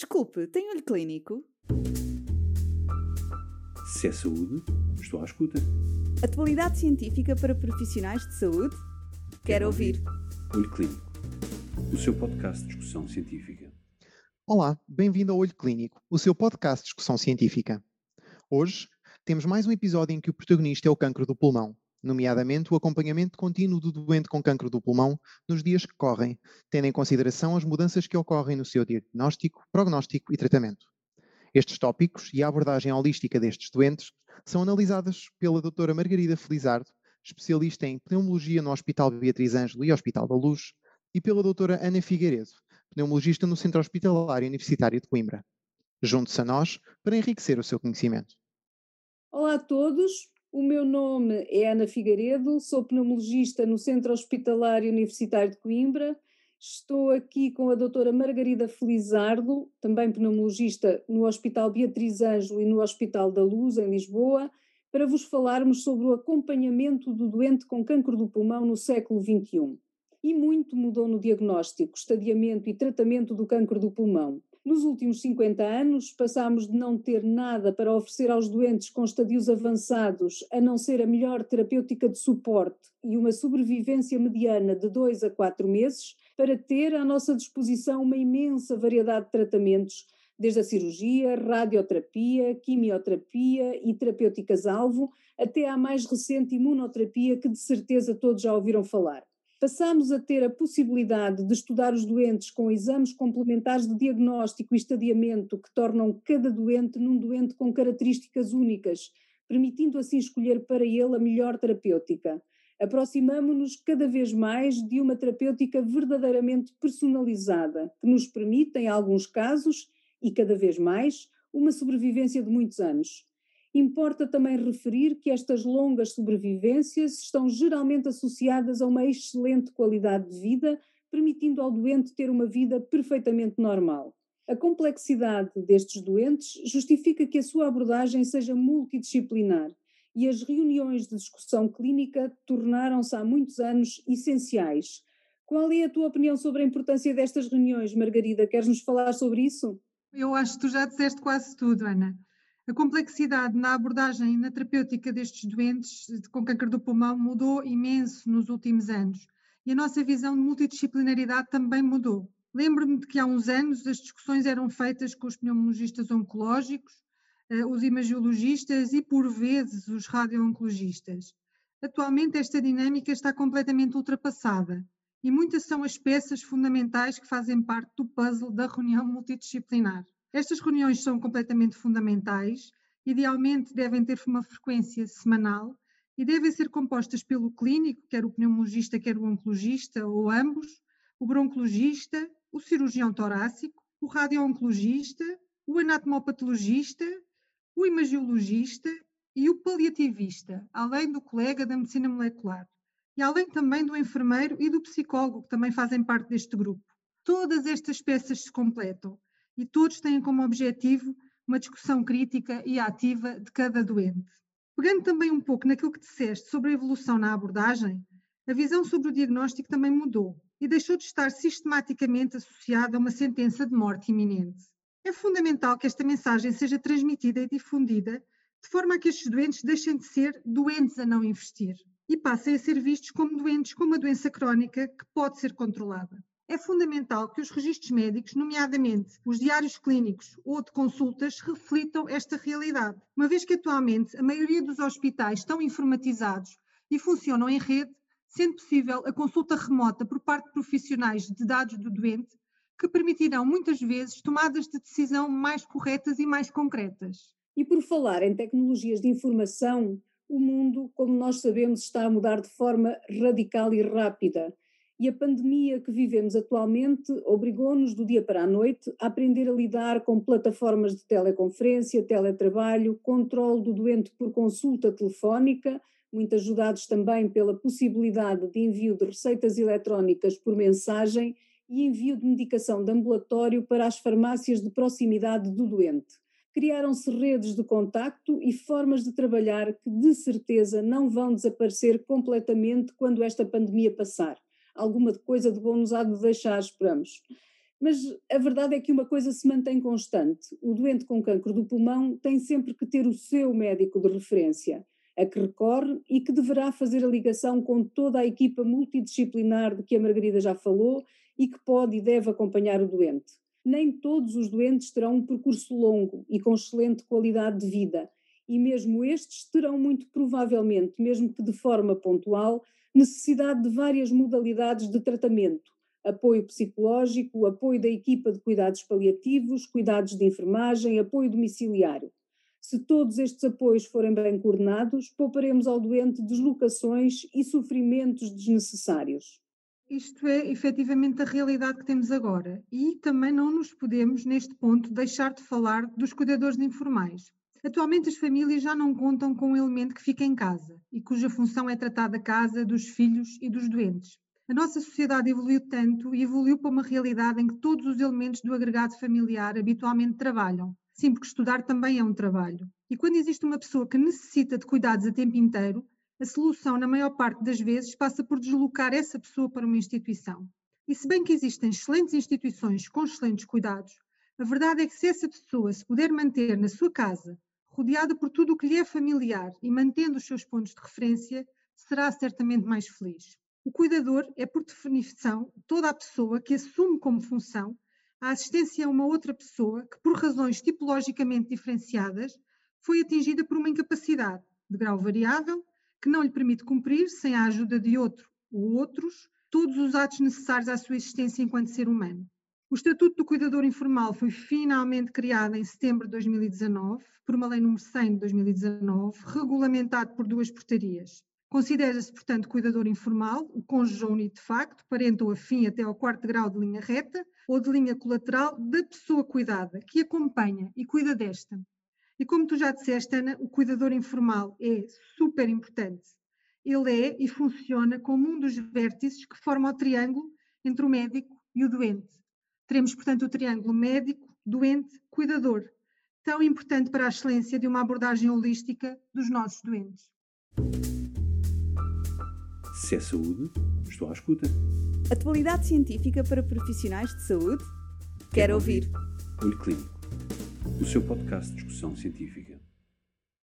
Desculpe, tem olho clínico? Se é saúde, estou à escuta. Atualidade científica para profissionais de saúde? Quero, Quero ouvir. Olho Clínico, o seu podcast de discussão científica. Olá, bem-vindo ao Olho Clínico, o seu podcast de discussão científica. Hoje temos mais um episódio em que o protagonista é o cancro do pulmão, nomeadamente o acompanhamento contínuo do doente com cancro do pulmão nos dias que correm, tendo em consideração as mudanças que ocorrem no seu diagnóstico, prognóstico e tratamento. Estes tópicos e a abordagem holística destes doentes são analisadas pela doutora Margarida Felizardo, especialista em pneumologia no Hospital Beatriz Ângelo e Hospital da Luz, e pela doutora Ana Figueiredo, pneumologista no Centro Hospitalar Universitário de Coimbra. Junte-se a nós para enriquecer o seu conhecimento. Olá a todos, o meu nome é Ana Figueiredo, sou pneumologista no Centro Hospitalar Universitário de Coimbra Estou aqui com a doutora Margarida Felizardo, também pneumologista no Hospital Beatriz Ângelo e no Hospital da Luz, em Lisboa, para vos falarmos sobre o acompanhamento do doente com cancro do pulmão no século XXI. E muito mudou no diagnóstico, estadiamento e tratamento do cancro do pulmão. Nos últimos 50 anos, passámos de não ter nada para oferecer aos doentes com estadios avançados, a não ser a melhor terapêutica de suporte e uma sobrevivência mediana de 2 a 4 meses, para ter à nossa disposição uma imensa variedade de tratamentos, desde a cirurgia, radioterapia, quimioterapia e terapêuticas-alvo, até à mais recente imunoterapia, que de certeza todos já ouviram falar. Passamos a ter a possibilidade de estudar os doentes com exames complementares de diagnóstico e estadiamento que tornam cada doente num doente com características únicas, permitindo assim escolher para ele a melhor terapêutica aproximamo-nos cada vez mais de uma terapêutica verdadeiramente personalizada, que nos permite, em alguns casos, e cada vez mais, uma sobrevivência de muitos anos. Importa também referir que estas longas sobrevivências estão geralmente associadas a uma excelente qualidade de vida, permitindo ao doente ter uma vida perfeitamente normal. A complexidade destes doentes justifica que a sua abordagem seja multidisciplinar e as reuniões de discussão clínica tornaram-se há muitos anos essenciais. Qual é a tua opinião sobre a importância destas reuniões, Margarida? Queres nos falar sobre isso? Eu acho que tu já disseste quase tudo, Ana. A complexidade na abordagem e na terapêutica destes doentes com câncer do pulmão mudou imenso nos últimos anos e a nossa visão de multidisciplinaridade também mudou. Lembro-me de que há uns anos as discussões eram feitas com os pneumologistas oncológicos, eh, os imagiologistas e, por vezes, os radio-oncologistas. Atualmente, esta dinâmica está completamente ultrapassada e muitas são as peças fundamentais que fazem parte do puzzle da reunião multidisciplinar. Estas reuniões são completamente fundamentais, idealmente devem ter uma frequência semanal e devem ser compostas pelo clínico, quer o pneumologista, quer o oncologista, ou ambos, o broncologista, o cirurgião torácico, o radio-oncologista, o anatomopatologista o imagiologista e o paliativista, além do colega da medicina molecular. E além também do enfermeiro e do psicólogo, que também fazem parte deste grupo. Todas estas peças se completam e todos têm como objetivo uma discussão crítica e ativa de cada doente. Pegando também um pouco naquilo que disseste sobre a evolução na abordagem, a visão sobre o diagnóstico também mudou e deixou de estar sistematicamente associada a uma sentença de morte iminente. É fundamental que esta mensagem seja transmitida e difundida de forma a que estes doentes deixem de ser doentes a não investir e passem a ser vistos como doentes com uma doença crónica que pode ser controlada. É fundamental que os registros médicos, nomeadamente os diários clínicos ou de consultas, reflitam esta realidade, uma vez que atualmente a maioria dos hospitais estão informatizados e funcionam em rede, sendo possível a consulta remota por parte de profissionais de dados do doente que permitirão muitas vezes tomadas de decisão mais corretas e mais concretas. E por falar em tecnologias de informação, o mundo, como nós sabemos, está a mudar de forma radical e rápida. E a pandemia que vivemos atualmente obrigou-nos do dia para a noite a aprender a lidar com plataformas de teleconferência, teletrabalho, controle do doente por consulta telefónica, muito ajudados também pela possibilidade de envio de receitas eletrónicas por mensagem e envio de medicação de ambulatório para as farmácias de proximidade do doente. Criaram-se redes de contacto e formas de trabalhar que, de certeza, não vão desaparecer completamente quando esta pandemia passar. Alguma coisa de bom nos há de deixar, esperamos. Mas a verdade é que uma coisa se mantém constante: o doente com cancro do pulmão tem sempre que ter o seu médico de referência, a que recorre e que deverá fazer a ligação com toda a equipa multidisciplinar de que a Margarida já falou e que pode e deve acompanhar o doente. Nem todos os doentes terão um percurso longo e com excelente qualidade de vida, e mesmo estes terão muito provavelmente, mesmo que de forma pontual, necessidade de várias modalidades de tratamento, apoio psicológico, apoio da equipa de cuidados paliativos, cuidados de enfermagem, apoio domiciliário. Se todos estes apoios forem bem coordenados, pouparemos ao doente deslocações e sofrimentos desnecessários. Isto é efetivamente a realidade que temos agora e também não nos podemos, neste ponto, deixar de falar dos cuidadores informais. Atualmente as famílias já não contam com um elemento que fica em casa e cuja função é tratar da casa, dos filhos e dos doentes. A nossa sociedade evoluiu tanto e evoluiu para uma realidade em que todos os elementos do agregado familiar habitualmente trabalham. Sim, porque estudar também é um trabalho. E quando existe uma pessoa que necessita de cuidados a tempo inteiro, a solução, na maior parte das vezes, passa por deslocar essa pessoa para uma instituição. E se bem que existem excelentes instituições com excelentes cuidados, a verdade é que se essa pessoa se puder manter na sua casa, rodeada por tudo o que lhe é familiar e mantendo os seus pontos de referência, será certamente mais feliz. O cuidador é, por definição, toda a pessoa que assume como função a assistência a uma outra pessoa que, por razões tipologicamente diferenciadas, foi atingida por uma incapacidade de grau variável que não lhe permite cumprir, sem a ajuda de outro ou outros, todos os atos necessários à sua existência enquanto ser humano. O Estatuto do Cuidador Informal foi finalmente criado em setembro de 2019, por uma Lei nº 100 de 2019, regulamentado por duas portarias. Considera-se, portanto, cuidador informal o cônjuge ou unido de facto, parente ou afim até ao quarto grau de linha reta ou de linha colateral da pessoa cuidada, que acompanha e cuida desta. E como tu já disseste, Ana, o cuidador informal é super importante. Ele é e funciona como um dos vértices que forma o triângulo entre o médico e o doente. Teremos, portanto, o triângulo médico, doente, cuidador, tão importante para a excelência de uma abordagem holística dos nossos doentes. Se é saúde, estou à escuta. Atualidade científica para profissionais de saúde? Quero, ouvir. Olho Clínico, o seu podcast de discussão científica.